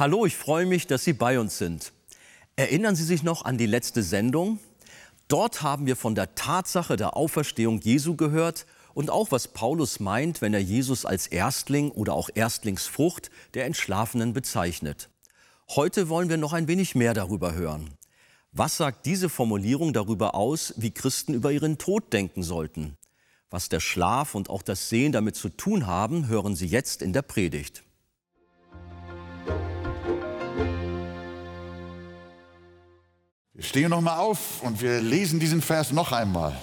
Hallo, ich freue mich, dass Sie bei uns sind. Erinnern Sie sich noch an die letzte Sendung? Dort haben wir von der Tatsache der Auferstehung Jesu gehört und auch was Paulus meint, wenn er Jesus als Erstling oder auch Erstlingsfrucht der Entschlafenen bezeichnet. Heute wollen wir noch ein wenig mehr darüber hören. Was sagt diese Formulierung darüber aus, wie Christen über ihren Tod denken sollten? Was der Schlaf und auch das Sehen damit zu tun haben, hören Sie jetzt in der Predigt. Wir stehen nochmal auf und wir lesen diesen Vers noch einmal.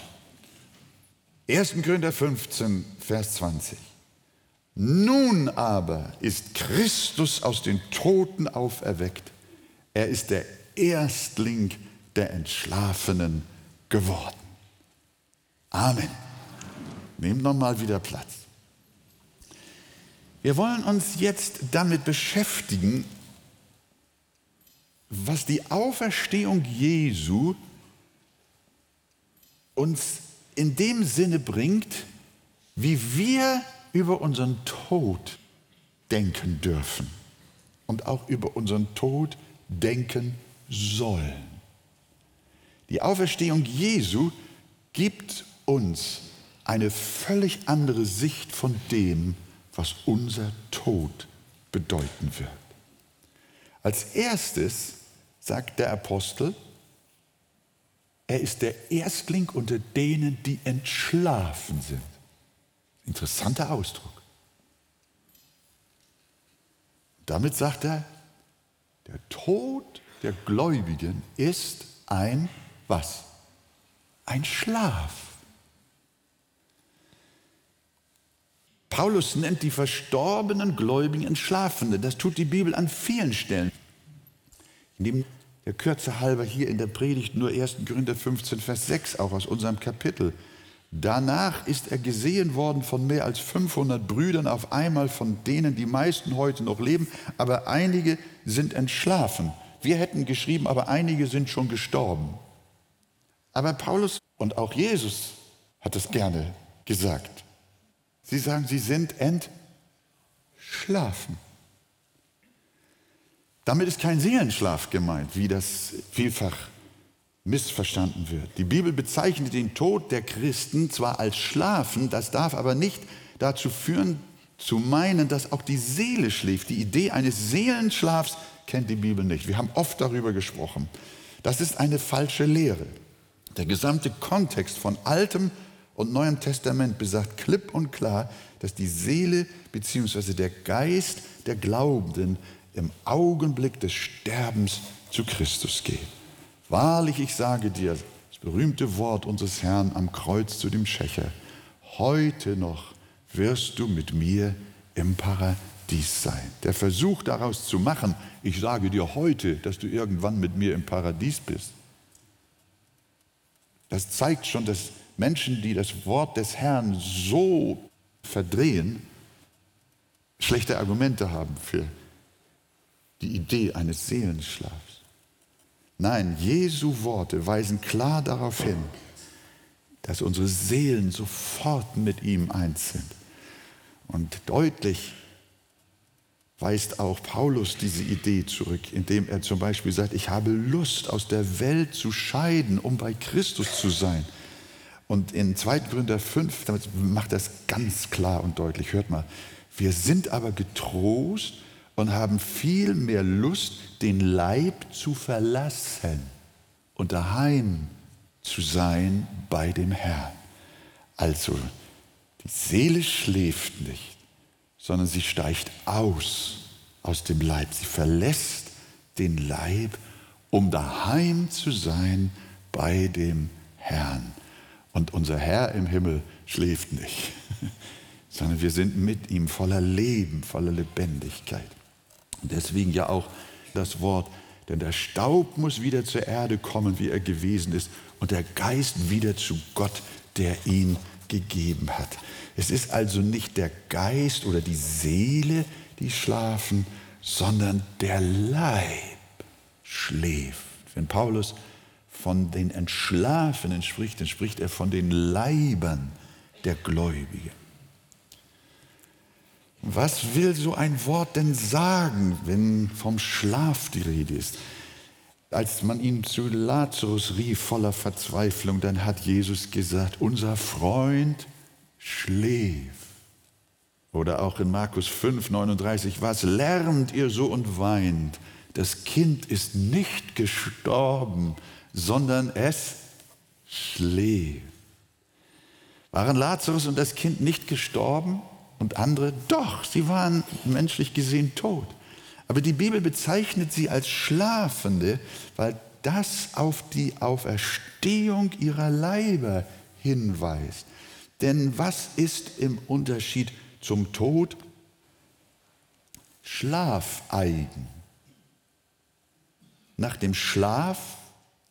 1. Korinther 15, Vers 20. Nun aber ist Christus aus den Toten auferweckt. Er ist der Erstling der Entschlafenen geworden. Amen. Nehmt nochmal wieder Platz. Wir wollen uns jetzt damit beschäftigen, was die Auferstehung Jesu uns in dem Sinne bringt, wie wir über unseren Tod denken dürfen und auch über unseren Tod denken sollen. Die Auferstehung Jesu gibt uns eine völlig andere Sicht von dem, was unser Tod bedeuten wird. Als erstes sagt der Apostel, er ist der Erstling unter denen, die entschlafen sind. Interessanter Ausdruck. Damit sagt er, der Tod der Gläubigen ist ein was? Ein Schlaf. Paulus nennt die verstorbenen Gläubigen Entschlafene. Das tut die Bibel an vielen Stellen. In dem der Kürze halber hier in der Predigt nur 1. Korinther 15, Vers 6, auch aus unserem Kapitel. Danach ist er gesehen worden von mehr als 500 Brüdern, auf einmal von denen die meisten heute noch leben, aber einige sind entschlafen. Wir hätten geschrieben, aber einige sind schon gestorben. Aber Paulus und auch Jesus hat es gerne gesagt. Sie sagen, sie sind entschlafen. Damit ist kein Seelenschlaf gemeint, wie das vielfach missverstanden wird. Die Bibel bezeichnet den Tod der Christen zwar als Schlafen, das darf aber nicht dazu führen, zu meinen, dass auch die Seele schläft. Die Idee eines Seelenschlafs kennt die Bibel nicht. Wir haben oft darüber gesprochen. Das ist eine falsche Lehre. Der gesamte Kontext von Altem und Neuem Testament besagt klipp und klar, dass die Seele bzw. der Geist der Glaubenden im Augenblick des Sterbens zu Christus geht. Wahrlich, ich sage dir, das berühmte Wort unseres Herrn am Kreuz zu dem Schächer, heute noch wirst du mit mir im Paradies sein. Der Versuch daraus zu machen, ich sage dir heute, dass du irgendwann mit mir im Paradies bist, das zeigt schon, dass Menschen, die das Wort des Herrn so verdrehen, schlechte Argumente haben für die Idee eines Seelenschlafs. Nein, Jesu Worte weisen klar darauf hin, dass unsere Seelen sofort mit ihm eins sind. Und deutlich weist auch Paulus diese Idee zurück, indem er zum Beispiel sagt, ich habe Lust, aus der Welt zu scheiden, um bei Christus zu sein. Und in 2. Korinther 5 damit macht das ganz klar und deutlich. Hört mal, wir sind aber getrost, und haben viel mehr Lust, den Leib zu verlassen und daheim zu sein bei dem Herrn. Also, die Seele schläft nicht, sondern sie steigt aus aus dem Leib. Sie verlässt den Leib, um daheim zu sein bei dem Herrn. Und unser Herr im Himmel schläft nicht, sondern wir sind mit ihm voller Leben, voller Lebendigkeit. Deswegen ja auch das Wort, denn der Staub muss wieder zur Erde kommen, wie er gewesen ist, und der Geist wieder zu Gott, der ihn gegeben hat. Es ist also nicht der Geist oder die Seele, die schlafen, sondern der Leib schläft. Wenn Paulus von den Entschlafenen spricht, dann spricht er von den Leibern der Gläubigen. Was will so ein Wort denn sagen, wenn vom Schlaf die Rede ist? Als man ihn zu Lazarus rief voller Verzweiflung, dann hat Jesus gesagt, unser Freund schläft. Oder auch in Markus 5, 39, was lernt ihr so und weint? Das Kind ist nicht gestorben, sondern es schläft. Waren Lazarus und das Kind nicht gestorben und andere? Doch, sie waren menschlich gesehen tot. Aber die Bibel bezeichnet sie als Schlafende, weil das auf die Auferstehung ihrer Leiber hinweist. Denn was ist im Unterschied zum Tod? Schlafeigen. Nach dem Schlaf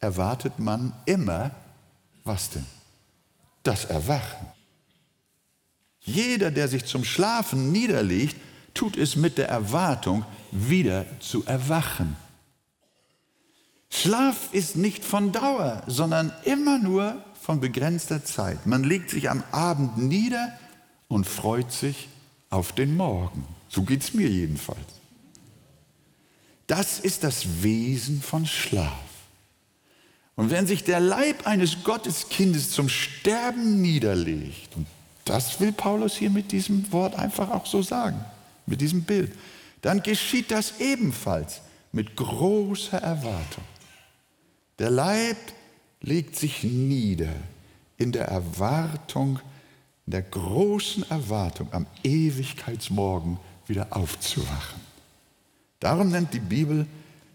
erwartet man immer, was denn? Das Erwachen. Jeder, der sich zum Schlafen niederlegt, tut es mit der Erwartung, wieder zu erwachen. Schlaf ist nicht von Dauer, sondern immer nur von begrenzter Zeit. Man legt sich am Abend nieder und freut sich auf den Morgen. So geht es mir jedenfalls. Das ist das Wesen von Schlaf. Und wenn sich der Leib eines Gotteskindes zum Sterben niederlegt, und das will Paulus hier mit diesem Wort einfach auch so sagen, mit diesem Bild, dann geschieht das ebenfalls mit großer Erwartung. Der Leib legt sich nieder in der Erwartung, in der großen Erwartung, am Ewigkeitsmorgen wieder aufzuwachen. Darum nennt die Bibel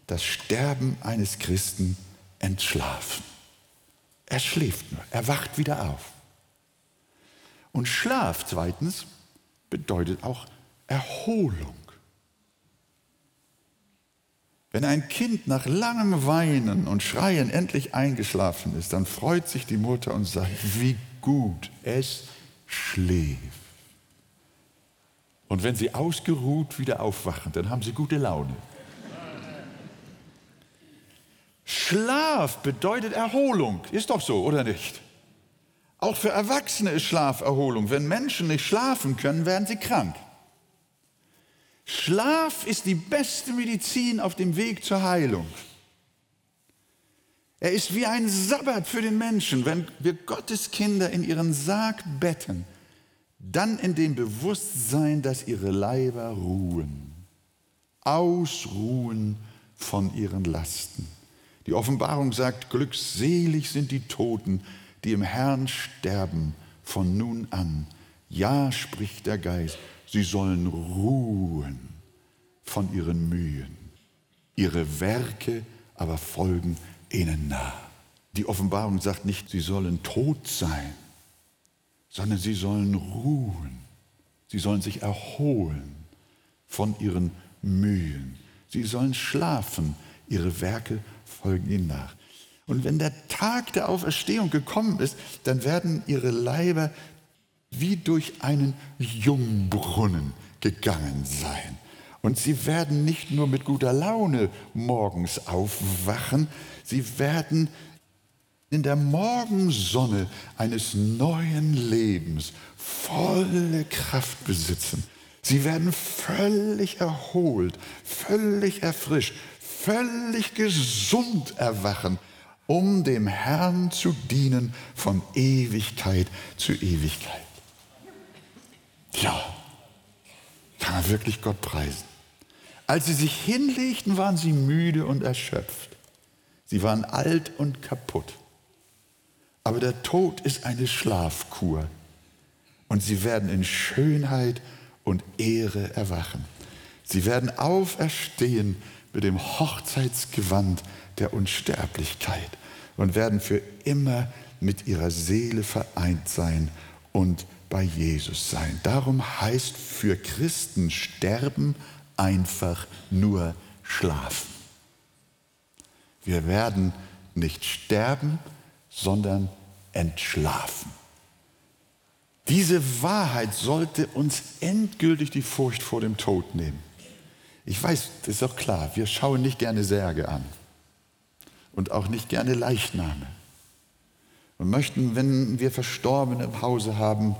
das Sterben eines Christen entschlafen. Er schläft nur, er wacht wieder auf. Und Schlaf zweitens bedeutet auch Erholung. Wenn ein Kind nach langem Weinen und Schreien endlich eingeschlafen ist, dann freut sich die Mutter und sagt, wie gut es schläft. Und wenn sie ausgeruht wieder aufwachen, dann haben sie gute Laune. Schlaf bedeutet Erholung. Ist doch so, oder nicht? Auch für Erwachsene ist Schlaf Erholung. Wenn Menschen nicht schlafen können, werden sie krank. Schlaf ist die beste Medizin auf dem Weg zur Heilung. Er ist wie ein Sabbat für den Menschen, wenn wir Gottes Kinder in ihren Sarg betten, dann in dem Bewusstsein, dass ihre Leiber ruhen, ausruhen von ihren Lasten. Die Offenbarung sagt, glückselig sind die Toten, die im Herrn sterben von nun an. Ja, spricht der Geist, Sie sollen ruhen von ihren Mühen. Ihre Werke aber folgen ihnen nach. Die Offenbarung sagt nicht, sie sollen tot sein, sondern sie sollen ruhen. Sie sollen sich erholen von ihren Mühen. Sie sollen schlafen. Ihre Werke folgen ihnen nach. Und wenn der Tag der Auferstehung gekommen ist, dann werden ihre Leiber wie durch einen Jungbrunnen gegangen sein. Und sie werden nicht nur mit guter Laune morgens aufwachen, sie werden in der Morgensonne eines neuen Lebens volle Kraft besitzen. Sie werden völlig erholt, völlig erfrischt, völlig gesund erwachen, um dem Herrn zu dienen von Ewigkeit zu Ewigkeit. Ja, kann man wirklich Gott preisen. Als sie sich hinlegten, waren sie müde und erschöpft. Sie waren alt und kaputt. Aber der Tod ist eine Schlafkur. Und sie werden in Schönheit und Ehre erwachen. Sie werden auferstehen mit dem Hochzeitsgewand der Unsterblichkeit und werden für immer mit ihrer Seele vereint sein und bei Jesus sein. Darum heißt für Christen sterben einfach nur schlafen. Wir werden nicht sterben, sondern entschlafen. Diese Wahrheit sollte uns endgültig die Furcht vor dem Tod nehmen. Ich weiß, das ist doch klar, wir schauen nicht gerne Särge an und auch nicht gerne Leichname und möchten, wenn wir Verstorbene im Hause haben,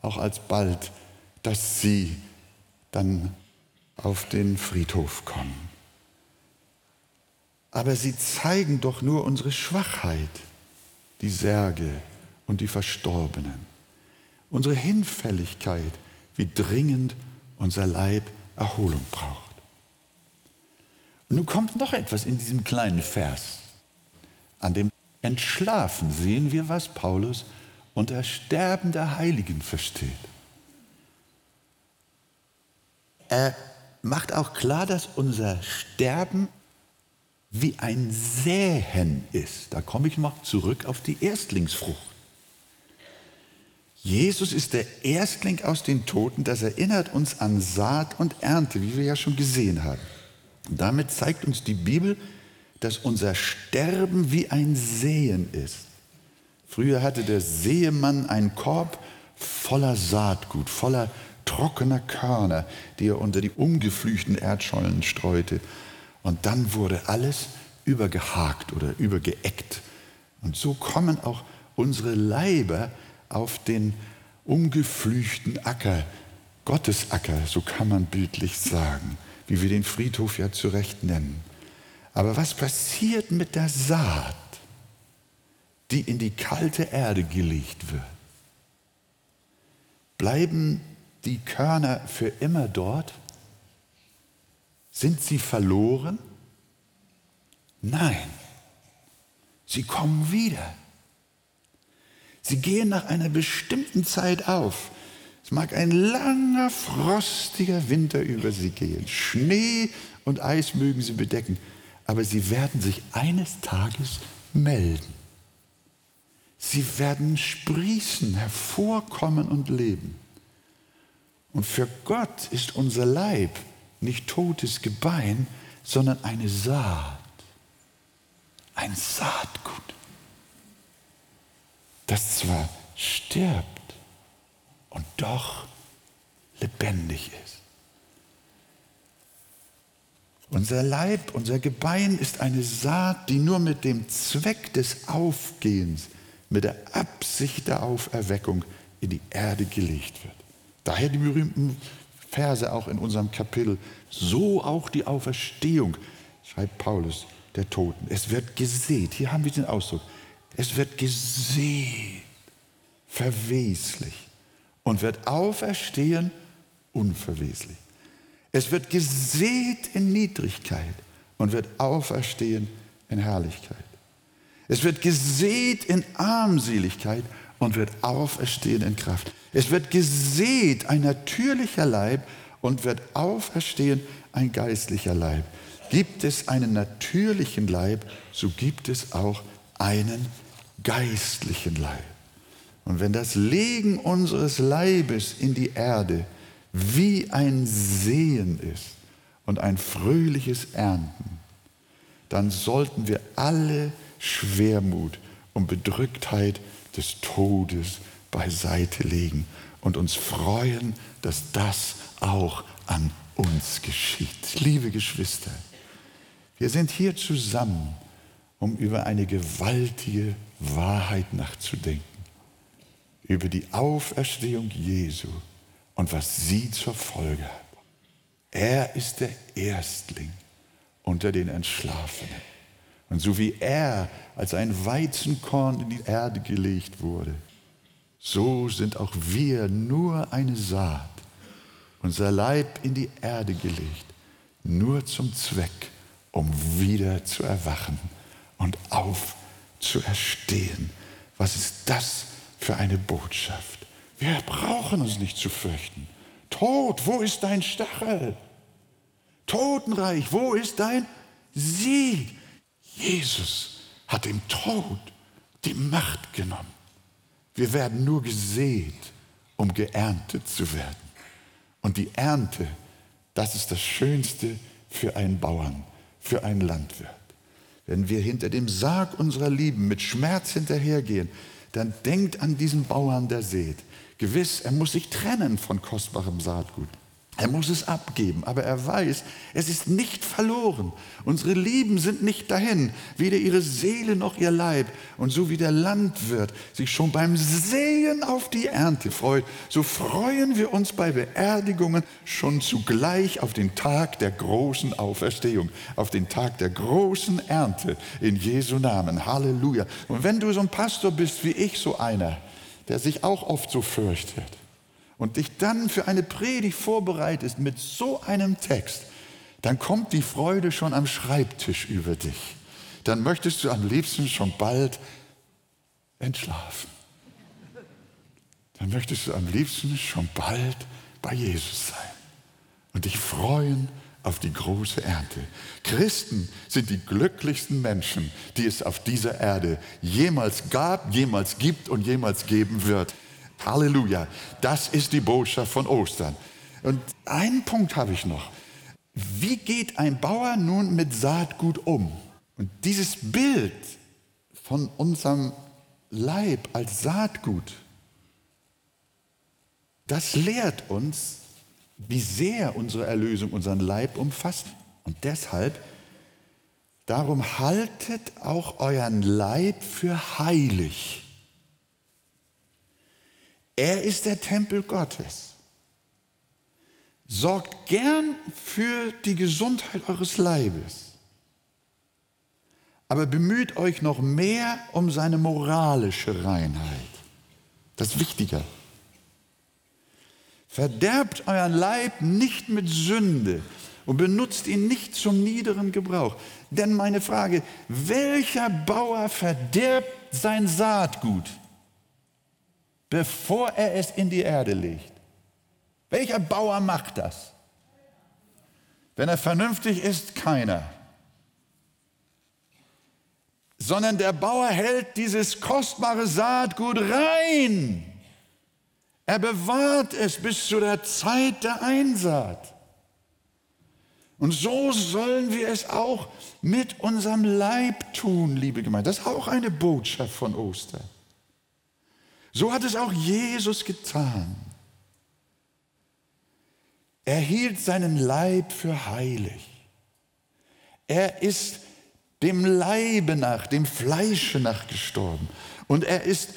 auch alsbald, dass sie dann auf den Friedhof kommen. Aber sie zeigen doch nur unsere Schwachheit, die Särge und die Verstorbenen, unsere Hinfälligkeit, wie dringend unser Leib Erholung braucht. Und nun kommt noch etwas in diesem kleinen Vers. An dem Entschlafen sehen wir, was Paulus unter Sterben der Heiligen versteht. Er macht auch klar, dass unser Sterben wie ein Säen ist. Da komme ich noch zurück auf die Erstlingsfrucht. Jesus ist der Erstling aus den Toten. Das erinnert uns an Saat und Ernte, wie wir ja schon gesehen haben. Und damit zeigt uns die Bibel, dass unser Sterben wie ein Säen ist. Früher hatte der Säemann einen Korb voller Saatgut, voller trockener Körner, die er unter die umgeflüchten Erdschollen streute. Und dann wurde alles übergehakt oder übergeeckt. Und so kommen auch unsere Leiber auf den umgeflüchten Acker, Gottesacker, so kann man bildlich sagen, wie wir den Friedhof ja zu Recht nennen. Aber was passiert mit der Saat, die in die kalte Erde gelegt wird? Bleiben die Körner für immer dort? Sind sie verloren? Nein, sie kommen wieder. Sie gehen nach einer bestimmten Zeit auf. Es mag ein langer, frostiger Winter über sie gehen. Schnee und Eis mögen sie bedecken, aber sie werden sich eines Tages melden. Sie werden sprießen, hervorkommen und leben. Und für Gott ist unser Leib nicht totes Gebein, sondern eine Saat, ein Saatgut, das zwar stirbt und doch lebendig ist. Unser Leib, unser Gebein ist eine Saat, die nur mit dem Zweck des Aufgehens, mit der Absicht der Auferweckung in die Erde gelegt wird. Daher die berühmten Verse auch in unserem Kapitel. So auch die Auferstehung, schreibt Paulus, der Toten. Es wird gesät. Hier haben wir den Ausdruck. Es wird gesät, verweslich und wird auferstehen, unverweslich. Es wird gesät in Niedrigkeit und wird auferstehen in Herrlichkeit. Es wird gesät in Armseligkeit und wird auferstehen in Kraft. Es wird gesät ein natürlicher Leib und wird auferstehen ein geistlicher Leib. Gibt es einen natürlichen Leib, so gibt es auch einen geistlichen Leib. Und wenn das Legen unseres Leibes in die Erde wie ein Sehen ist und ein fröhliches Ernten, dann sollten wir alle Schwermut und Bedrücktheit des Todes beiseite legen und uns freuen, dass das auch an uns geschieht. Liebe Geschwister, wir sind hier zusammen, um über eine gewaltige Wahrheit nachzudenken, über die Auferstehung Jesu und was sie zur Folge hat. Er ist der Erstling unter den Entschlafenen. Und so wie er als ein Weizenkorn in die Erde gelegt wurde, so sind auch wir nur eine Saat, unser Leib in die Erde gelegt, nur zum Zweck, um wieder zu erwachen und aufzuerstehen. Was ist das für eine Botschaft? Wir brauchen uns nicht zu fürchten. Tod, wo ist dein Stachel? Totenreich, wo ist dein Sieg? Jesus hat dem Tod die Macht genommen. Wir werden nur gesät, um geerntet zu werden. Und die Ernte, das ist das Schönste für einen Bauern, für einen Landwirt. Wenn wir hinter dem Sarg unserer Lieben mit Schmerz hinterhergehen, dann denkt an diesen Bauern, der sät. Gewiss, er muss sich trennen von kostbarem Saatgut. Er muss es abgeben, aber er weiß, es ist nicht verloren. Unsere Lieben sind nicht dahin, weder ihre Seele noch ihr Leib. Und so wie der Landwirt sich schon beim Sehen auf die Ernte freut, so freuen wir uns bei Beerdigungen schon zugleich auf den Tag der großen Auferstehung, auf den Tag der großen Ernte in Jesu Namen. Halleluja. Und wenn du so ein Pastor bist wie ich, so einer, der sich auch oft so fürchtet, und dich dann für eine Predigt vorbereitest mit so einem Text, dann kommt die Freude schon am Schreibtisch über dich. Dann möchtest du am liebsten schon bald entschlafen. Dann möchtest du am liebsten schon bald bei Jesus sein und dich freuen auf die große Ernte. Christen sind die glücklichsten Menschen, die es auf dieser Erde jemals gab, jemals gibt und jemals geben wird. Halleluja. Das ist die Botschaft von Ostern. Und einen Punkt habe ich noch. Wie geht ein Bauer nun mit Saatgut um? Und dieses Bild von unserem Leib als Saatgut, das lehrt uns, wie sehr unsere Erlösung unseren Leib umfasst. Und deshalb, darum haltet auch euren Leib für heilig er ist der Tempel Gottes. Sorgt gern für die Gesundheit eures Leibes, aber bemüht euch noch mehr um seine moralische Reinheit. Das ist wichtiger. Verderbt euren Leib nicht mit Sünde und benutzt ihn nicht zum niederen Gebrauch. Denn meine Frage, welcher Bauer verderbt sein Saatgut? bevor er es in die Erde legt. Welcher Bauer macht das? Wenn er vernünftig ist, keiner. Sondern der Bauer hält dieses kostbare Saatgut rein. Er bewahrt es bis zu der Zeit der Einsaat. Und so sollen wir es auch mit unserem Leib tun, liebe Gemeinde. Das ist auch eine Botschaft von Ostern. So hat es auch Jesus getan. Er hielt seinen Leib für heilig. Er ist dem Leibe nach, dem Fleische nach gestorben. Und er ist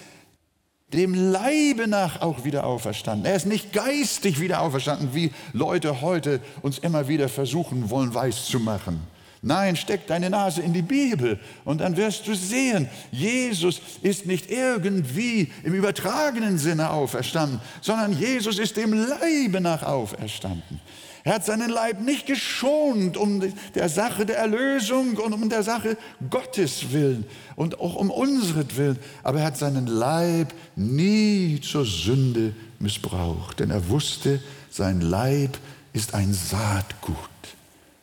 dem Leibe nach auch wieder auferstanden. Er ist nicht geistig wieder auferstanden, wie Leute heute uns immer wieder versuchen wollen weiß zu machen. Nein, steck deine Nase in die Bibel und dann wirst du sehen, Jesus ist nicht irgendwie im übertragenen Sinne auferstanden, sondern Jesus ist dem Leibe nach auferstanden. Er hat seinen Leib nicht geschont um der Sache der Erlösung und um der Sache Gottes willen und auch um unseren aber er hat seinen Leib nie zur Sünde missbraucht, denn er wusste, sein Leib ist ein Saatgut,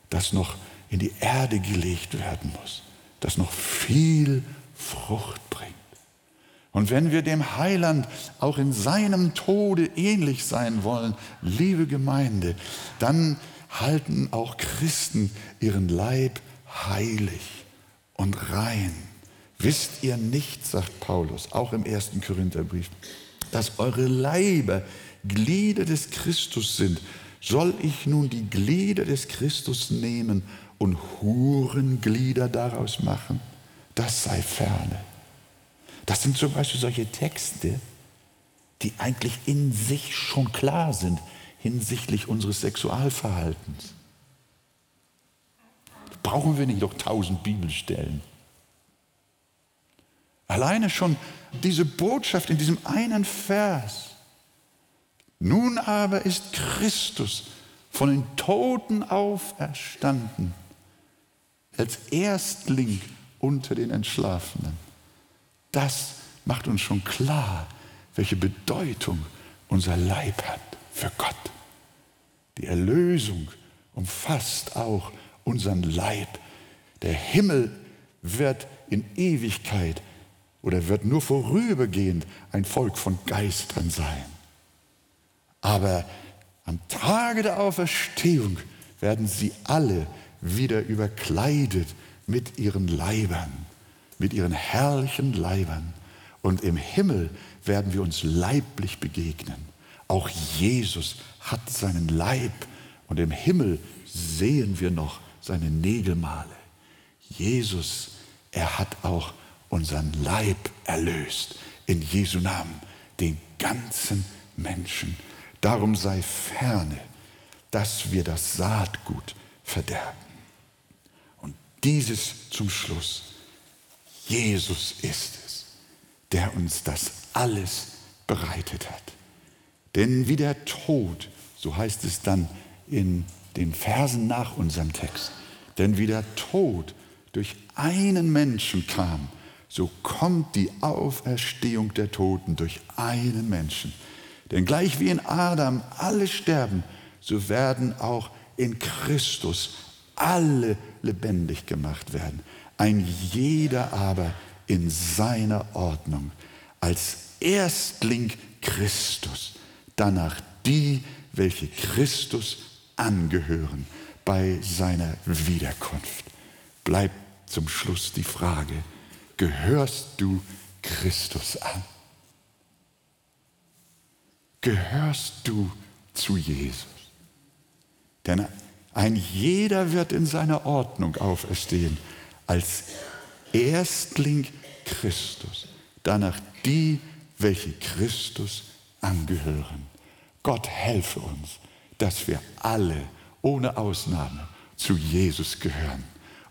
das noch in die Erde gelegt werden muss, das noch viel Frucht bringt. Und wenn wir dem Heiland auch in seinem Tode ähnlich sein wollen, liebe Gemeinde, dann halten auch Christen ihren Leib heilig und rein. Wisst ihr nicht, sagt Paulus, auch im ersten Korintherbrief, dass eure Leiber Glieder des Christus sind? Soll ich nun die Glieder des Christus nehmen und Hurenglieder daraus machen, das sei ferne. Das sind zum Beispiel solche Texte, die eigentlich in sich schon klar sind hinsichtlich unseres Sexualverhaltens. Brauchen wir nicht noch tausend Bibelstellen? Alleine schon diese Botschaft in diesem einen Vers. Nun aber ist Christus von den Toten auferstanden als Erstling unter den Entschlafenen. Das macht uns schon klar, welche Bedeutung unser Leib hat für Gott. Die Erlösung umfasst auch unseren Leib. Der Himmel wird in Ewigkeit oder wird nur vorübergehend ein Volk von Geistern sein. Aber am Tage der Auferstehung werden sie alle wieder überkleidet mit ihren Leibern, mit ihren herrlichen Leibern. Und im Himmel werden wir uns leiblich begegnen. Auch Jesus hat seinen Leib und im Himmel sehen wir noch seine Nägelmale. Jesus, er hat auch unseren Leib erlöst. In Jesu Namen, den ganzen Menschen. Darum sei ferne, dass wir das Saatgut verderben. Und dieses zum Schluss. Jesus ist es, der uns das alles bereitet hat. Denn wie der Tod, so heißt es dann in den Versen nach unserem Text, denn wie der Tod durch einen Menschen kam, so kommt die Auferstehung der Toten durch einen Menschen. Denn gleich wie in Adam alle sterben, so werden auch in Christus alle lebendig gemacht werden. Ein jeder aber in seiner Ordnung. Als Erstling Christus, danach die, welche Christus angehören bei seiner Wiederkunft. Bleibt zum Schluss die Frage, gehörst du Christus an? Gehörst du zu Jesus? Denn ein jeder wird in seiner Ordnung auferstehen, als Erstling Christus, danach die, welche Christus angehören. Gott helfe uns, dass wir alle ohne Ausnahme zu Jesus gehören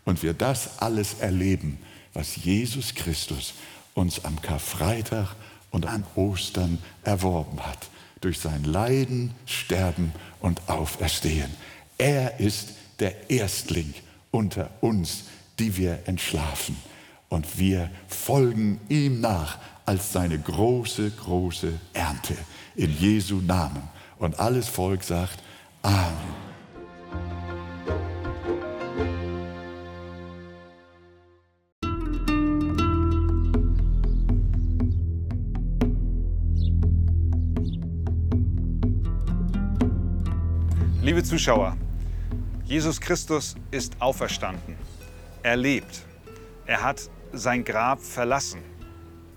und wir das alles erleben, was Jesus Christus uns am Karfreitag und an Ostern erworben hat, durch sein Leiden, Sterben und Auferstehen. Er ist der Erstling unter uns, die wir entschlafen. Und wir folgen ihm nach als seine große, große Ernte. In Jesu Namen. Und alles Volk sagt Amen. Liebe Zuschauer, Jesus Christus ist auferstanden. Er lebt. Er hat sein Grab verlassen.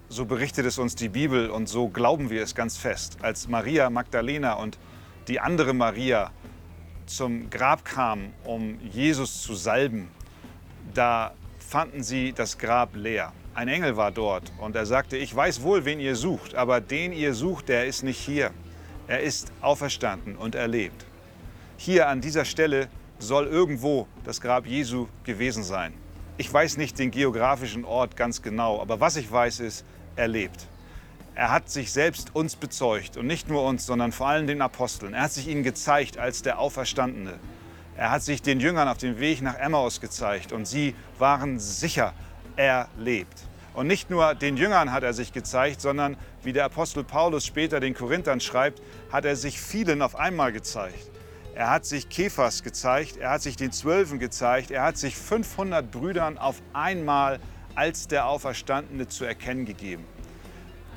So berichtet es uns die Bibel und so glauben wir es ganz fest. Als Maria Magdalena und die andere Maria zum Grab kamen, um Jesus zu salben, da fanden sie das Grab leer. Ein Engel war dort und er sagte, ich weiß wohl, wen ihr sucht, aber den ihr sucht, der ist nicht hier. Er ist auferstanden und er lebt. Hier an dieser Stelle soll irgendwo das Grab Jesu gewesen sein. Ich weiß nicht den geografischen Ort ganz genau, aber was ich weiß ist, er lebt. Er hat sich selbst uns bezeugt und nicht nur uns, sondern vor allem den Aposteln. Er hat sich ihnen gezeigt als der Auferstandene. Er hat sich den Jüngern auf dem Weg nach Emmaus gezeigt und sie waren sicher, er lebt. Und nicht nur den Jüngern hat er sich gezeigt, sondern wie der Apostel Paulus später den Korinthern schreibt, hat er sich vielen auf einmal gezeigt. Er hat sich Kephas gezeigt, er hat sich den Zwölfen gezeigt, er hat sich 500 Brüdern auf einmal als der Auferstandene zu erkennen gegeben.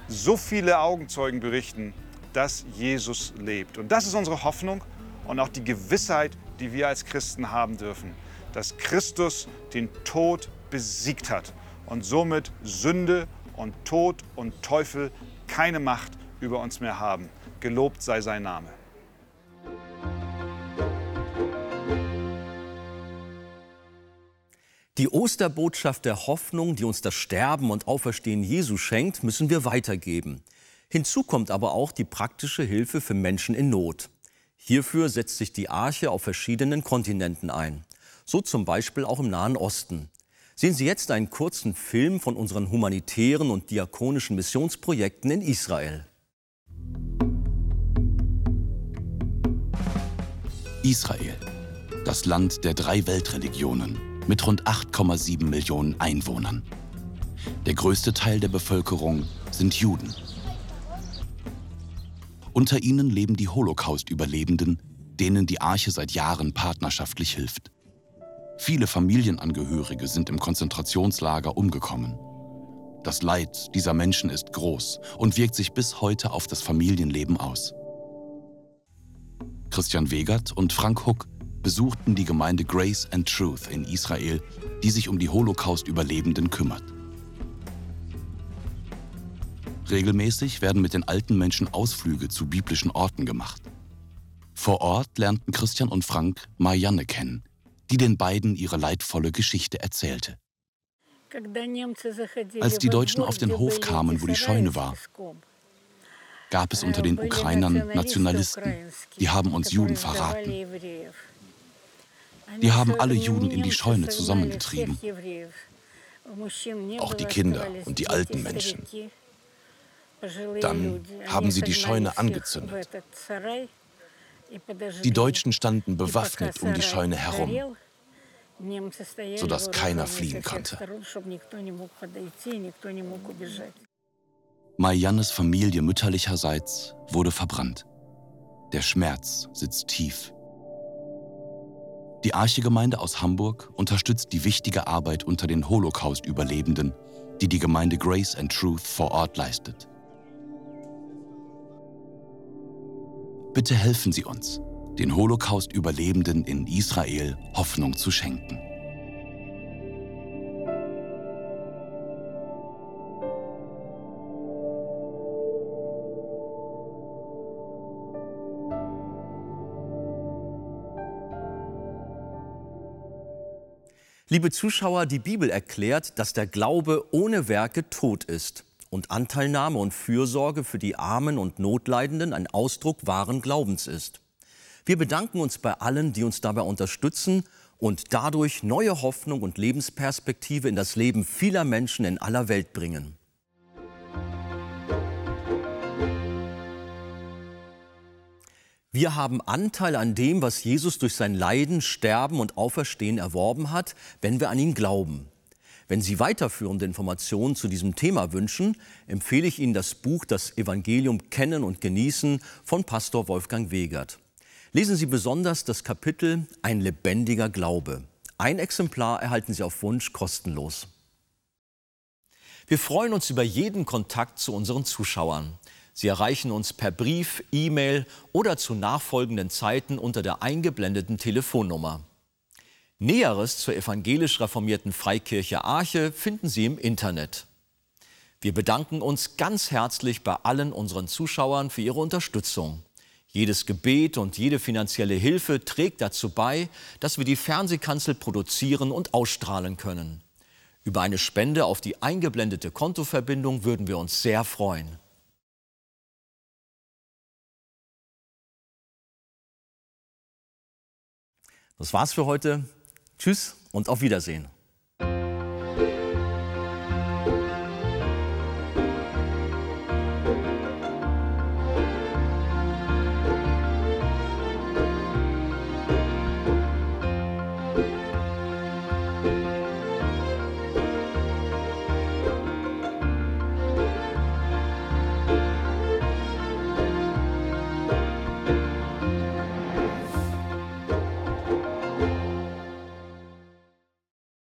So viele Augenzeugen berichten, dass Jesus lebt. Und das ist unsere Hoffnung und auch die Gewissheit, die wir als Christen haben dürfen, dass Christus den Tod besiegt hat und somit Sünde und Tod und Teufel keine Macht über uns mehr haben. Gelobt sei sein Name. Die Osterbotschaft der Hoffnung, die uns das Sterben und Auferstehen Jesu schenkt, müssen wir weitergeben. Hinzu kommt aber auch die praktische Hilfe für Menschen in Not. Hierfür setzt sich die Arche auf verschiedenen Kontinenten ein. So zum Beispiel auch im Nahen Osten. Sehen Sie jetzt einen kurzen Film von unseren humanitären und diakonischen Missionsprojekten in Israel. Israel, das Land der drei Weltreligionen mit rund 8,7 Millionen Einwohnern. Der größte Teil der Bevölkerung sind Juden. Unter ihnen leben die Holocaust-Überlebenden, denen die Arche seit Jahren partnerschaftlich hilft. Viele Familienangehörige sind im Konzentrationslager umgekommen. Das Leid dieser Menschen ist groß und wirkt sich bis heute auf das Familienleben aus. Christian Wegert und Frank Huck besuchten die Gemeinde Grace and Truth in Israel, die sich um die Holocaust-Überlebenden kümmert. Regelmäßig werden mit den alten Menschen Ausflüge zu biblischen Orten gemacht. Vor Ort lernten Christian und Frank Marianne kennen, die den beiden ihre leidvolle Geschichte erzählte. Als die Deutschen auf den Hof kamen, wo die Scheune war, gab es unter den Ukrainern Nationalisten, die haben uns Juden verraten. Die haben alle Juden in die Scheune zusammengetrieben. Auch die Kinder und die alten Menschen. Dann haben sie die Scheune angezündet. Die Deutschen standen bewaffnet um die Scheune herum, sodass keiner fliehen konnte. Mariannes Familie mütterlicherseits wurde verbrannt. Der Schmerz sitzt tief. Die Archegemeinde aus Hamburg unterstützt die wichtige Arbeit unter den Holocaust-Überlebenden, die die Gemeinde Grace and Truth vor Ort leistet. Bitte helfen Sie uns, den Holocaust-Überlebenden in Israel Hoffnung zu schenken. Liebe Zuschauer, die Bibel erklärt, dass der Glaube ohne Werke tot ist und Anteilnahme und Fürsorge für die Armen und Notleidenden ein Ausdruck wahren Glaubens ist. Wir bedanken uns bei allen, die uns dabei unterstützen und dadurch neue Hoffnung und Lebensperspektive in das Leben vieler Menschen in aller Welt bringen. Wir haben Anteil an dem, was Jesus durch sein Leiden, Sterben und Auferstehen erworben hat, wenn wir an ihn glauben. Wenn Sie weiterführende Informationen zu diesem Thema wünschen, empfehle ich Ihnen das Buch Das Evangelium Kennen und Genießen von Pastor Wolfgang Wegert. Lesen Sie besonders das Kapitel Ein lebendiger Glaube. Ein Exemplar erhalten Sie auf Wunsch kostenlos. Wir freuen uns über jeden Kontakt zu unseren Zuschauern. Sie erreichen uns per Brief, E-Mail oder zu nachfolgenden Zeiten unter der eingeblendeten Telefonnummer. Näheres zur evangelisch reformierten Freikirche Arche finden Sie im Internet. Wir bedanken uns ganz herzlich bei allen unseren Zuschauern für ihre Unterstützung. Jedes Gebet und jede finanzielle Hilfe trägt dazu bei, dass wir die Fernsehkanzel produzieren und ausstrahlen können. Über eine Spende auf die eingeblendete Kontoverbindung würden wir uns sehr freuen. Das war's für heute. Tschüss und auf Wiedersehen.